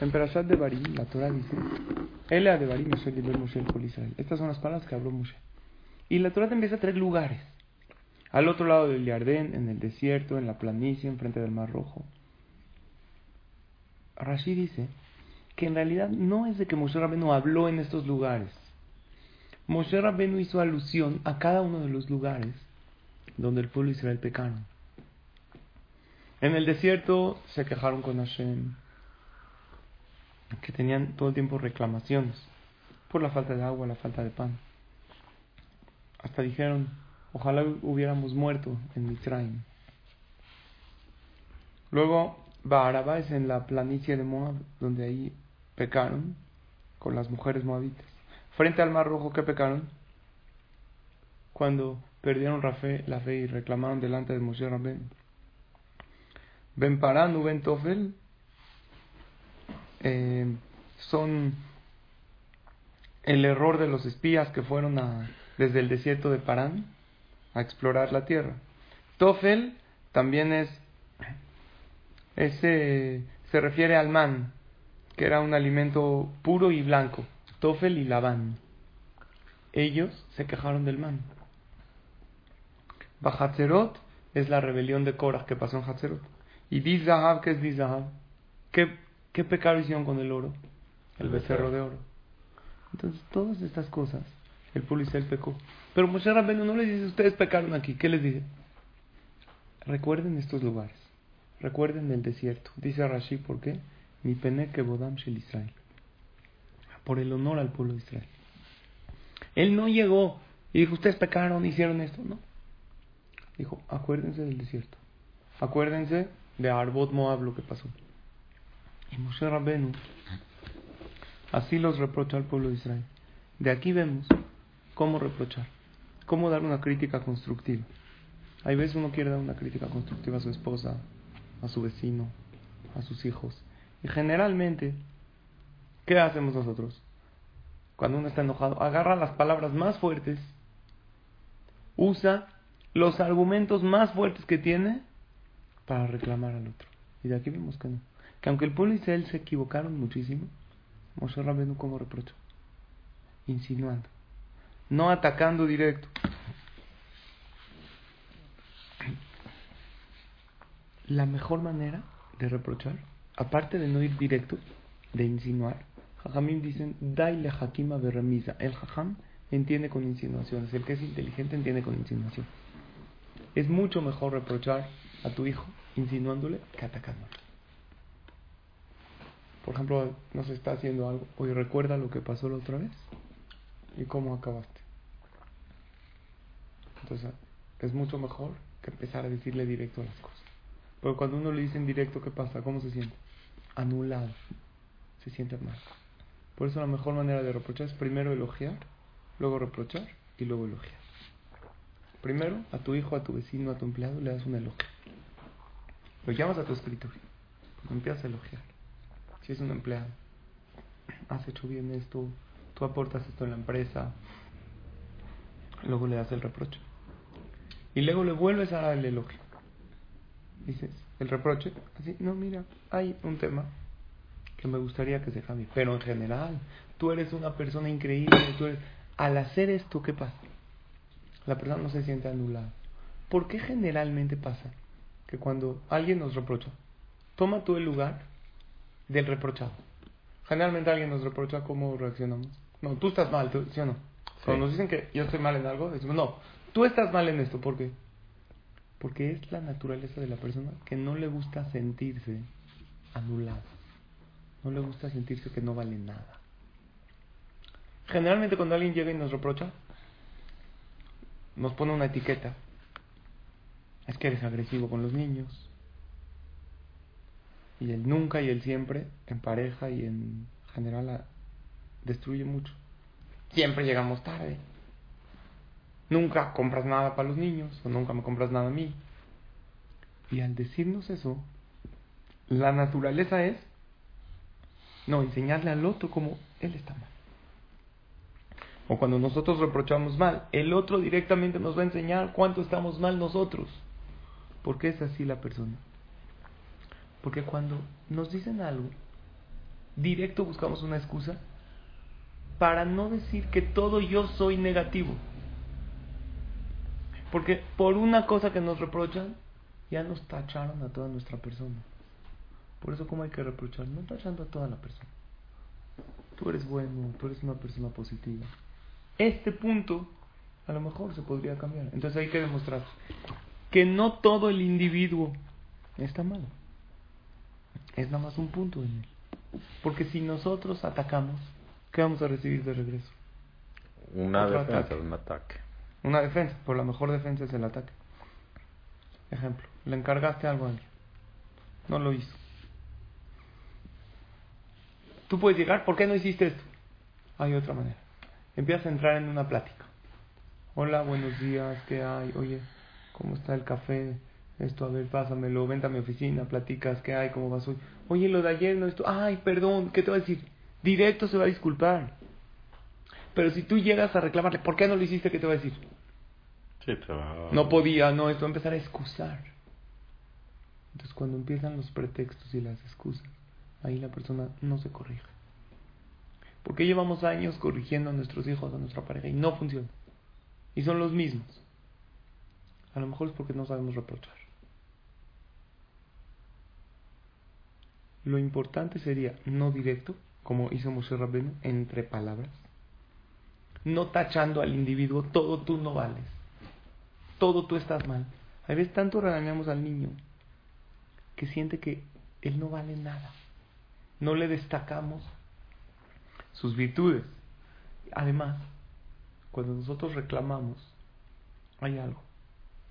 En Perashat de Barim, la Torah dice, Elea de Barim, Moshe Israel. Estas son las palabras que habló Moshe. Y la Torah te empieza a tres lugares. Al otro lado del Yardén, en el desierto, en la planicie, enfrente del Mar Rojo. Rashi dice que en realidad no es de que Moshe Rabbeinu habló en estos lugares. Moshe Rabbeinu hizo alusión a cada uno de los lugares donde el pueblo de Israel pecaron. En el desierto se quejaron con Hashem, que tenían todo el tiempo reclamaciones por la falta de agua, la falta de pan. Hasta dijeron, ojalá hubiéramos muerto en Mitzrayim. Luego, Baarabá es en la planicie de Moab, donde ahí pecaron con las mujeres moabitas. Frente al Mar Rojo, ¿qué pecaron? Cuando perdieron la fe, la fe y reclamaron delante de Moshe Rabben. Ben Parán, Ben Tofel, eh, son el error de los espías que fueron a, desde el desierto de Parán a explorar la tierra. Tofel también es, ese se refiere al man, que era un alimento puro y blanco. Tofel y Labán. Ellos se quejaron del man. Bajatzerot es la rebelión de Korah que pasó en Hatzerot. Y Dizahab, ¿qué es Dizahab? ¿Qué, ¿Qué pecado hicieron con el oro? El becerro de oro. Entonces, todas estas cosas, el pueblo Israel pecó. Pero Moshe Rabbeinu no les dice, ustedes pecaron aquí. ¿Qué les dice? Recuerden estos lugares. Recuerden el desierto. Dice Rashi, ¿por qué? Mi pene que bodam shel Israel. Por el honor al pueblo de Israel. Él no llegó y dijo, ustedes pecaron, hicieron esto. No. Dijo, acuérdense del desierto. Acuérdense de Arbot Moab lo que pasó. Y Moshe Rabbenu así los reprocha al pueblo de Israel. De aquí vemos cómo reprochar, cómo dar una crítica constructiva. Hay veces uno quiere dar una crítica constructiva a su esposa, a su vecino, a sus hijos. Y generalmente, ¿qué hacemos nosotros? Cuando uno está enojado, agarra las palabras más fuertes, usa los argumentos más fuertes que tiene para reclamar al otro. Y de aquí vemos que no. Que aunque el pueblo de Israel se equivocaron muchísimo, Moshe Rabbeinu como reprocho, insinuando, no atacando directo. La mejor manera de reprochar, aparte de no ir directo, de insinuar, Jajamim dicen, daile hakima berremisa. El jajam entiende con insinuaciones, el que es inteligente entiende con insinuación. Es mucho mejor reprochar a tu hijo insinuándole que atacándole. Por ejemplo, no se está haciendo algo. Oye, ¿recuerda lo que pasó la otra vez? ¿Y cómo acabaste? Entonces, es mucho mejor que empezar a decirle directo las cosas. Pero cuando uno le dice en directo, ¿qué pasa? ¿Cómo se siente? Anulado. Se siente mal. Por eso la mejor manera de reprochar es primero elogiar, luego reprochar y luego elogiar. Primero, a tu hijo, a tu vecino, a tu empleado le das un elogio. Lo llamas a tu escritorio. Empiezas a elogiar. Si es un empleado, has hecho bien esto, tú aportas esto en la empresa. Luego le das el reproche. Y luego le vuelves a el elogio. Dices, el reproche, así, no, mira, hay un tema que me gustaría que se cambie. Pero en general, tú eres una persona increíble. Tú eres... Al hacer esto, ¿qué pasa? La persona no se siente anulada. ¿Por qué generalmente pasa que cuando alguien nos reprocha, toma tú el lugar del reprochado? Generalmente alguien nos reprocha cómo reaccionamos. No, tú estás mal, ¿sí o no? Cuando nos dicen que yo estoy mal en algo, decimos, no, tú estás mal en esto. ¿Por qué? Porque es la naturaleza de la persona que no le gusta sentirse anulado. No le gusta sentirse que no vale nada. Generalmente cuando alguien llega y nos reprocha, nos pone una etiqueta. Es que eres agresivo con los niños. Y el nunca y el siempre en pareja y en general destruye mucho. Siempre llegamos tarde. Nunca compras nada para los niños o nunca me compras nada a mí. Y al decirnos eso, la naturaleza es no enseñarle al otro como él está mal. O cuando nosotros reprochamos mal, el otro directamente nos va a enseñar cuánto estamos mal nosotros. ¿Por qué es así la persona? Porque cuando nos dicen algo, directo buscamos una excusa para no decir que todo yo soy negativo. Porque por una cosa que nos reprochan, ya nos tacharon a toda nuestra persona. Por eso, ¿cómo hay que reprochar? No tachando a toda la persona. Tú eres bueno, tú eres una persona positiva. Este punto, a lo mejor se podría cambiar. Entonces hay que demostrar que no todo el individuo está malo. Es nada más un punto en él. Porque si nosotros atacamos, ¿qué vamos a recibir de regreso? Una defensa, un ataque. Una defensa, por la mejor defensa es el ataque. Ejemplo, le encargaste algo a alguien, no lo hizo. Tú puedes llegar, ¿por qué no hiciste esto? Hay otra manera. Empiezas a entrar en una plática. Hola, buenos días, ¿qué hay? Oye, ¿cómo está el café? Esto, a ver, pásamelo, vente a mi oficina, platicas, ¿qué hay? ¿Cómo vas hoy? Oye, lo de ayer no esto. Ay, perdón, ¿qué te va a decir? Directo se va a disculpar. Pero si tú llegas a reclamarle, ¿por qué no lo hiciste? ¿Qué te va a decir? Sí, te va... No podía, no, esto va a empezar a excusar. Entonces, cuando empiezan los pretextos y las excusas, ahí la persona no se corrige. Porque llevamos años corrigiendo a nuestros hijos, a nuestra pareja, y no funciona. Y son los mismos. A lo mejor es porque no sabemos reprochar. Lo importante sería no directo, como hizo Moshe Rabbeinu, entre palabras. No tachando al individuo, todo tú no vales. Todo tú estás mal. A veces tanto regañamos al niño que siente que él no vale nada no le destacamos sus virtudes. Además, cuando nosotros reclamamos, hay algo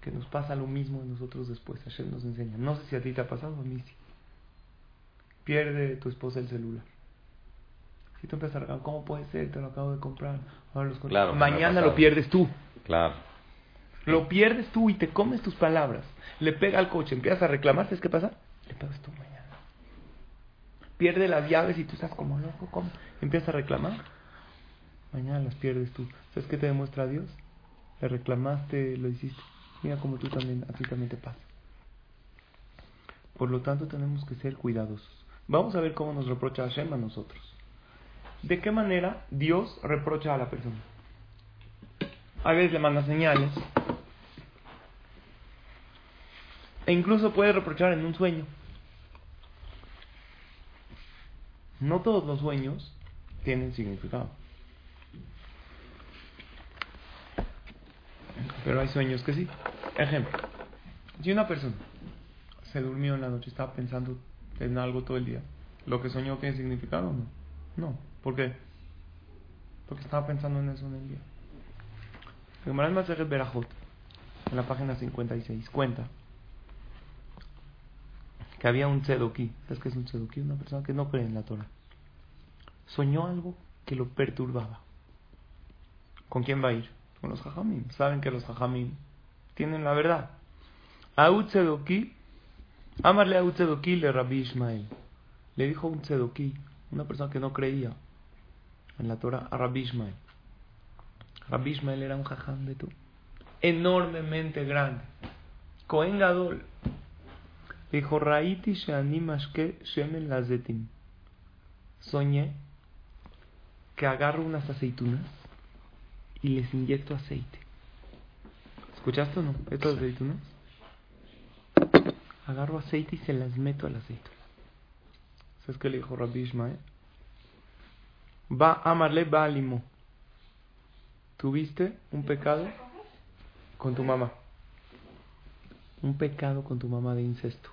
que nos pasa lo mismo a nosotros después. Hashem nos enseña. No sé si a ti te ha pasado, a mí sí. Pierde tu esposa el celular. Si tú empiezas a reclamar, ¿cómo puede ser? Te lo acabo de comprar. Ahora los claro, Mañana lo pierdes tú. Claro. Lo pierdes tú y te comes tus palabras. Le pega al coche, empiezas a reclamar, ¿sabes qué pasa? Le pegas tú mañana pierde las llaves y tú estás como loco, ¿cómo? Empiezas a reclamar. Mañana las pierdes tú. ¿Sabes qué te demuestra Dios? Le reclamaste, lo hiciste. Mira como tú también, a ti también te pasa. Por lo tanto, tenemos que ser cuidadosos. Vamos a ver cómo nos reprocha Hashem a nosotros. ¿De qué manera Dios reprocha a la persona? A veces le manda señales. E incluso puede reprochar en un sueño. No todos los sueños tienen significado. Pero hay sueños que sí. Ejemplo, si una persona se durmió en la noche y estaba pensando en algo todo el día, ¿lo que soñó tiene significado o no? No. ¿Por qué? Porque estaba pensando en eso en el día. El Berajot, en la página 56, cuenta que había un tzedoki. ¿Sabes qué es un tzedoki? Una persona que no cree en la Torah. Soñó algo que lo perturbaba. ¿Con quién va a ir? Con los jajamim. Saben que los jajamim tienen la verdad. A tzedoki, amarle a tzedoki le Rabbi Ismael. Le dijo un tzedoki, una persona que no creía en la Torah, a Rabbi Ismael. Rabbi Ismael era un jajam de tú. Enormemente grande. Cohen Gadol Dijo, Raiti que shemen lazetim. Soñé que agarro unas aceitunas y les inyecto aceite. ¿Escuchaste o no? ¿Estas aceitunas? Agarro aceite y se las meto al aceite. ¿Sabes qué le dijo Rabbi Ishmael? Va amarle va limo. Tuviste un pecado con tu mamá. Un pecado con tu mamá de incesto.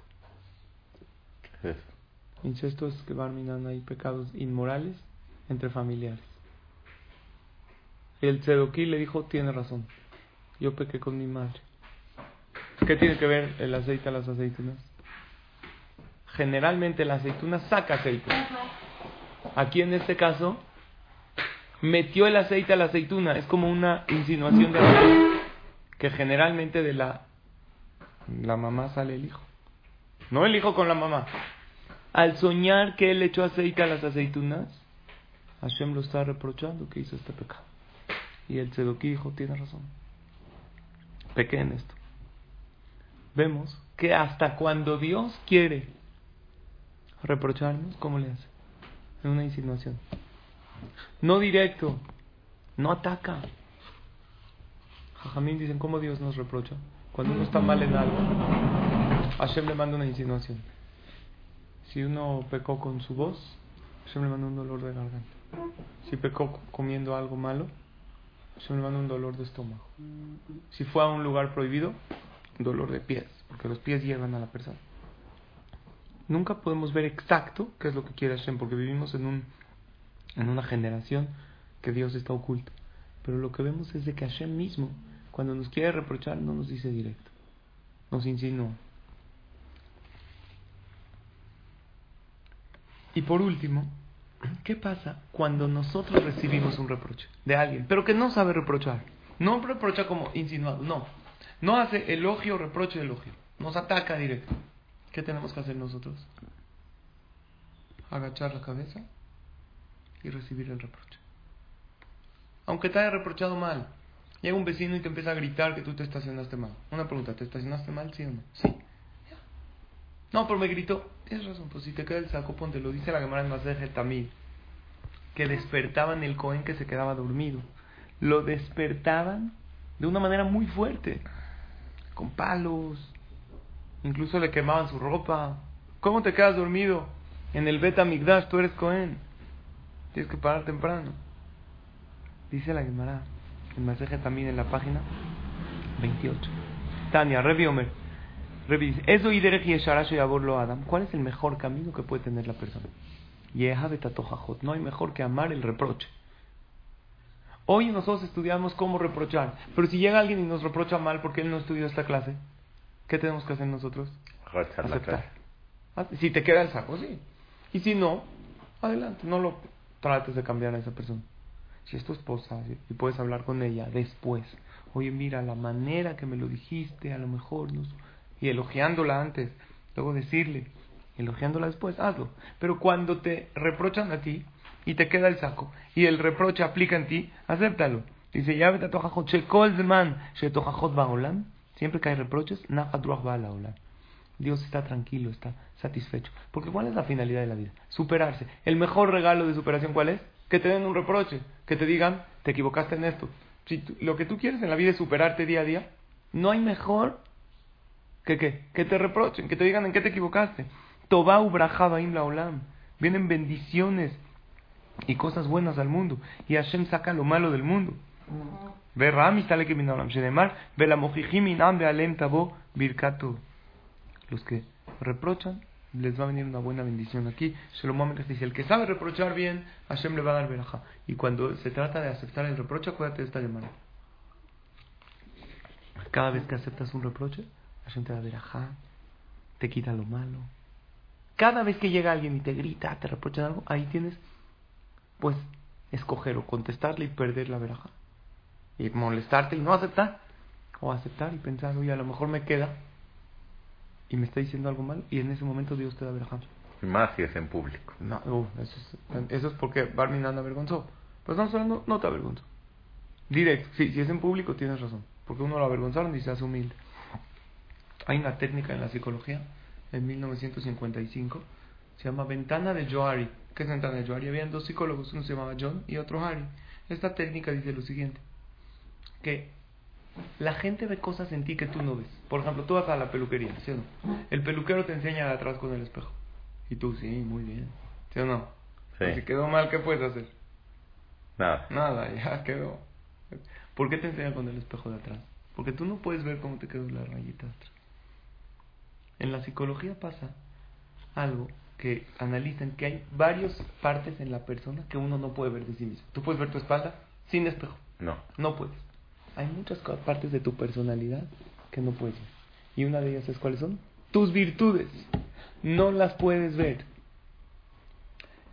Incesto es que van mirando ahí pecados inmorales entre familiares. El Tzedoki le dijo, tiene razón, yo pequé con mi madre. ¿Qué tiene que ver el aceite a las aceitunas? generalmente la aceituna saca aceite. Aquí en este caso, metió el aceite a la aceituna. Es como una insinuación de que generalmente de la, la mamá sale el hijo. No el hijo con la mamá. Al soñar que él echó aceite a las aceitunas, Hashem lo está reprochando que hizo este pecado. Y el Tzedoki dijo, tiene razón. Pequé en esto. Vemos que hasta cuando Dios quiere reprocharnos, ¿cómo le hace? En una insinuación. No directo, no ataca. Jajamín dicen, ¿cómo Dios nos reprocha? Cuando uno está mal en algo, Hashem le manda una insinuación. Si uno pecó con su voz, Hashem le manda un dolor de garganta. Si pecó comiendo algo malo, Hashem le manda un dolor de estómago. Si fue a un lugar prohibido, dolor de pies, porque los pies llevan a la persona. Nunca podemos ver exacto qué es lo que quiere Hashem, porque vivimos en, un, en una generación que Dios está oculto. Pero lo que vemos es de que Hashem mismo, cuando nos quiere reprochar, no nos dice directo, nos insinúa. Y por último, ¿qué pasa cuando nosotros recibimos un reproche de alguien, pero que no sabe reprochar? No reprocha como insinuado, no. No hace elogio, reproche, elogio. Nos ataca directo. ¿Qué tenemos que hacer nosotros? Agachar la cabeza y recibir el reproche. Aunque te haya reprochado mal, llega un vecino y te empieza a gritar que tú te estacionaste mal. Una pregunta, ¿te estacionaste mal, sí o no? Sí. No, pero me gritó. Tienes razón, pues si te queda el saco, ponte. Lo dice la Gemara en Maseje también. Que despertaban el Cohen que se quedaba dormido. Lo despertaban de una manera muy fuerte. Con palos, Incluso le quemaban su ropa. ¿Cómo te quedas dormido? En el Beta Migdash tú eres Cohen. Tienes que parar temprano. Dice la Gemara, el mensaje también en la página 28. Tania, Revi Omer. Revi y Adam. ¿Cuál es el mejor camino que puede tener la persona? No hay mejor que amar el reproche. Hoy nosotros estudiamos cómo reprochar, pero si llega alguien y nos reprocha mal porque él no estudió esta clase, ¿Qué tenemos que hacer nosotros? Aceptar. Ah, si te queda el saco, sí. Y si no, adelante. No lo trates de cambiar a esa persona. Si es tu esposa y puedes hablar con ella después. Oye, mira, la manera que me lo dijiste, a lo mejor. No, y elogiándola antes. Luego decirle, elogiándola después, hazlo. Pero cuando te reprochan a ti y te queda el saco y el reproche aplica en ti, acéptalo. Dice, ya vete a shekolzman, shetojajot baolam, Siempre que hay reproches, Dios está tranquilo, está satisfecho. Porque ¿cuál es la finalidad de la vida? Superarse. El mejor regalo de superación, ¿cuál es? Que te den un reproche, que te digan, te equivocaste en esto. Si lo que tú quieres en la vida es superarte día a día, no hay mejor que ¿qué? que te reprochen, que te digan en qué te equivocaste. Tobau brajaba olam. Vienen bendiciones y cosas buenas al mundo. Y Hashem saca lo malo del mundo. Los que reprochan, les va a venir una buena bendición aquí. Shlomo dice, el que sabe reprochar bien, Hashem le va a dar veraja. Y cuando se trata de aceptar el reproche, acuérdate de esta llamada. Cada vez que aceptas un reproche, Hashem te da veraja, te quita lo malo. Cada vez que llega alguien y te grita, te reprocha algo, ahí tienes, pues, escoger o contestarle y perder la veraja y molestarte y no aceptar. O aceptar y pensar, oye, a lo mejor me queda y me está diciendo algo mal y en ese momento Dios te da verajá. Más si es en público. No, uh, eso, es, eso es porque Barmin anda avergonzó. Pero estamos hablando, no te avergonzó. Directo, sí, si es en público tienes razón. Porque uno lo avergonzaron y se hace humilde. Hay una técnica en la psicología, en 1955, se llama ventana de Johari. ¿Qué es ventana de Johari? Habían dos psicólogos, uno se llamaba John y otro Harry. Esta técnica dice lo siguiente que la gente ve cosas en ti que tú no ves. Por ejemplo, tú vas a la peluquería, ¿sí o no? El peluquero te enseña de atrás con el espejo. Y tú, sí, muy bien. ¿Sí o no? Si quedó mal, ¿qué puedes hacer? Nada. Nada, ya quedó. ¿Por qué te enseña con el espejo de atrás? Porque tú no puedes ver cómo te quedó la rayita de atrás. En la psicología pasa algo que analizan que hay varias partes en la persona que uno no puede ver de sí mismo. Tú puedes ver tu espalda sin espejo. No. No puedes hay muchas partes de tu personalidad que no puedes Y una de ellas es cuáles son? Tus virtudes. no las puedes ver.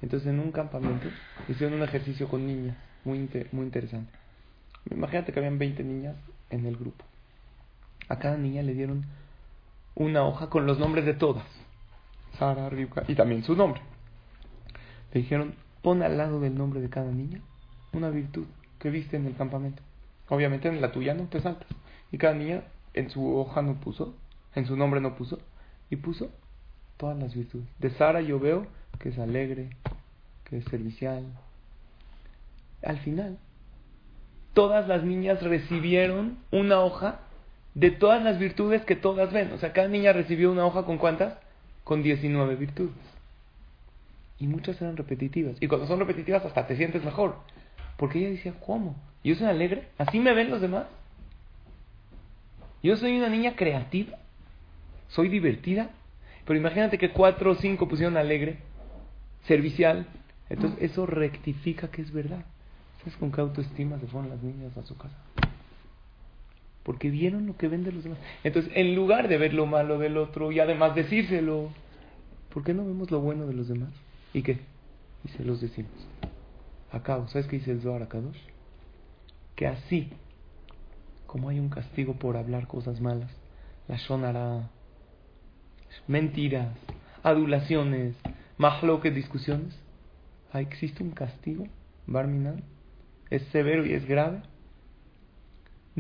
Entonces en un campamento hicieron un ejercicio con niñas, muy, muy interesante. Imagínate que habían 20 niñas en el grupo. A cada niña le dieron una hoja con los nombres de todas. Sara, Rivka y también su nombre. Le dijeron, pon al lado del nombre de cada niña una virtud que viste en el campamento. Obviamente en la tuya no te saltas. Y cada niña en su hoja no puso, en su nombre no puso, y puso todas las virtudes. De Sara yo veo que es alegre, que es servicial. Al final, todas las niñas recibieron una hoja de todas las virtudes que todas ven. O sea, cada niña recibió una hoja con cuántas? Con 19 virtudes. Y muchas eran repetitivas. Y cuando son repetitivas hasta te sientes mejor. Porque ella decía, ¿cómo? ¿Yo soy alegre? ¿Así me ven los demás? ¿Yo soy una niña creativa? ¿Soy divertida? Pero imagínate que cuatro o cinco pusieron alegre, servicial. Entonces eso rectifica que es verdad. ¿Sabes con qué autoestima se fueron las niñas a su casa? Porque vieron lo que ven de los demás. Entonces, en lugar de ver lo malo del otro y además decírselo, ¿por qué no vemos lo bueno de los demás? ¿Y qué? Y se los decimos. Acabo, ¿sabes qué dice el Zohar Akadosh? Que así, como hay un castigo por hablar cosas malas, la shonara, mentiras, adulaciones, mahloques, discusiones, existe un castigo, Barminan, es severo y es grave.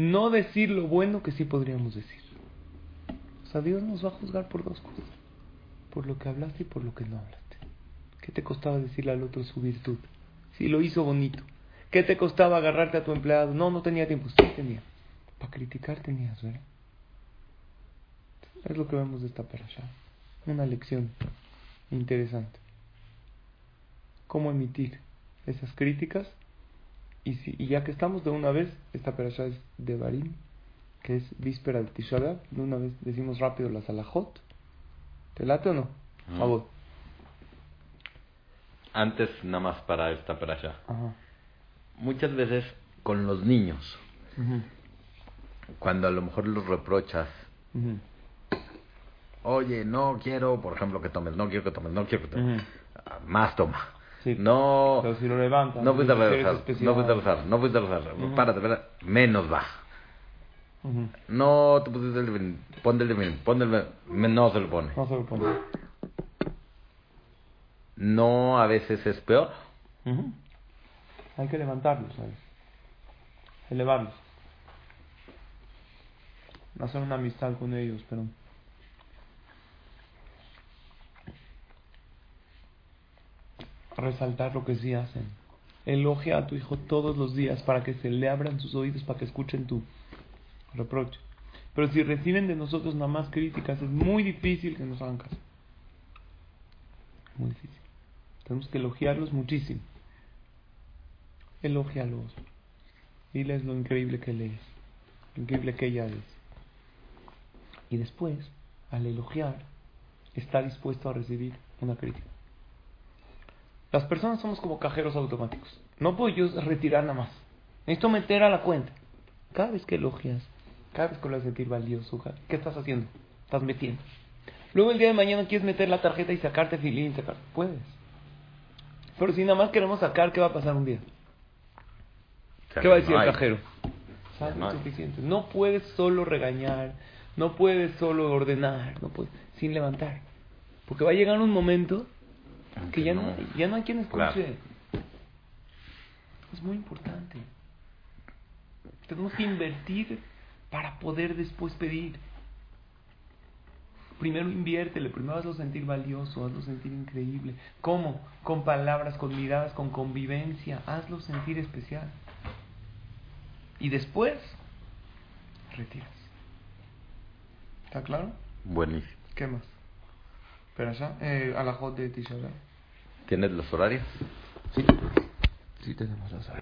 No decir lo bueno que sí podríamos decir. O sea, Dios nos va a juzgar por dos cosas. Por lo que hablaste y por lo que no hablaste. ¿Qué te costaba decirle al otro su virtud? Si lo hizo bonito. ¿Qué te costaba agarrarte a tu empleado? No, no tenía tiempo. Sí tenía. Para criticar tenías, ¿verdad? Es lo que vemos de esta parasha. Una lección interesante. Cómo emitir esas críticas. Y, si, y ya que estamos de una vez, esta parasha es de Barim, que es víspera de Tisha De una vez decimos rápido la salahot. ¿Te late o no? A favor. Antes, nada más para esta parasha. Muchas veces con los niños, cuando a lo mejor los reprochas, oye, no quiero, por ejemplo, que tomes, no quiero que tomes, no quiero que tomes, más toma. Sí. No, Pero si lo levantas, no rezar, especial. no a rezar, no Ujú. párate, párate, menos. Ujú. No te pusiste el definitivo, ponte el ponte el no se lo pone. No se lo pone. No a veces es peor. Ujú. Hay que levantarlos, ¿sabes? Elevarlos. Hacer una amistad con ellos, pero... Resaltar lo que sí hacen. Elogia a tu hijo todos los días para que se le abran sus oídos, para que escuchen tu reproche. Pero si reciben de nosotros nada más críticas, es muy difícil que nos hagan caso. Muy difícil. Tenemos que elogiarlos muchísimo. Elógialos. Diles lo increíble que él es, lo increíble que ella es. Y después, al elogiar, está dispuesto a recibir una crítica. Las personas somos como cajeros automáticos. No puedo yo retirar nada más. Necesito meter a la cuenta. Cada vez que elogias, cada vez que lo haces sentir valioso, ¿qué estás haciendo? Estás metiendo. Luego el día de mañana quieres meter la tarjeta y sacarte filín, sacar. Puedes. Pero si nada más queremos sacar, ¿qué va a pasar un día? ¿Qué va a decir el cajero? Suficiente. No puedes solo regañar, no puedes solo ordenar, no puedes, sin levantar. Porque va a llegar un momento que ya no, ya no hay quien escuche. Claro. Es muy importante. Tenemos que invertir para poder después pedir. Primero inviértele, primero hazlo sentir valioso, hazlo sentir increíble. ¿Cómo? Con palabras, con miradas, con convivencia. Hazlo sentir especial. Y después, retiras. ¿Está claro? Buenísimo. ¿Qué más? Pero ya, eh, a la J de Tisha B'Av. ¿Tienes los horarios? Sí. Sí tenemos las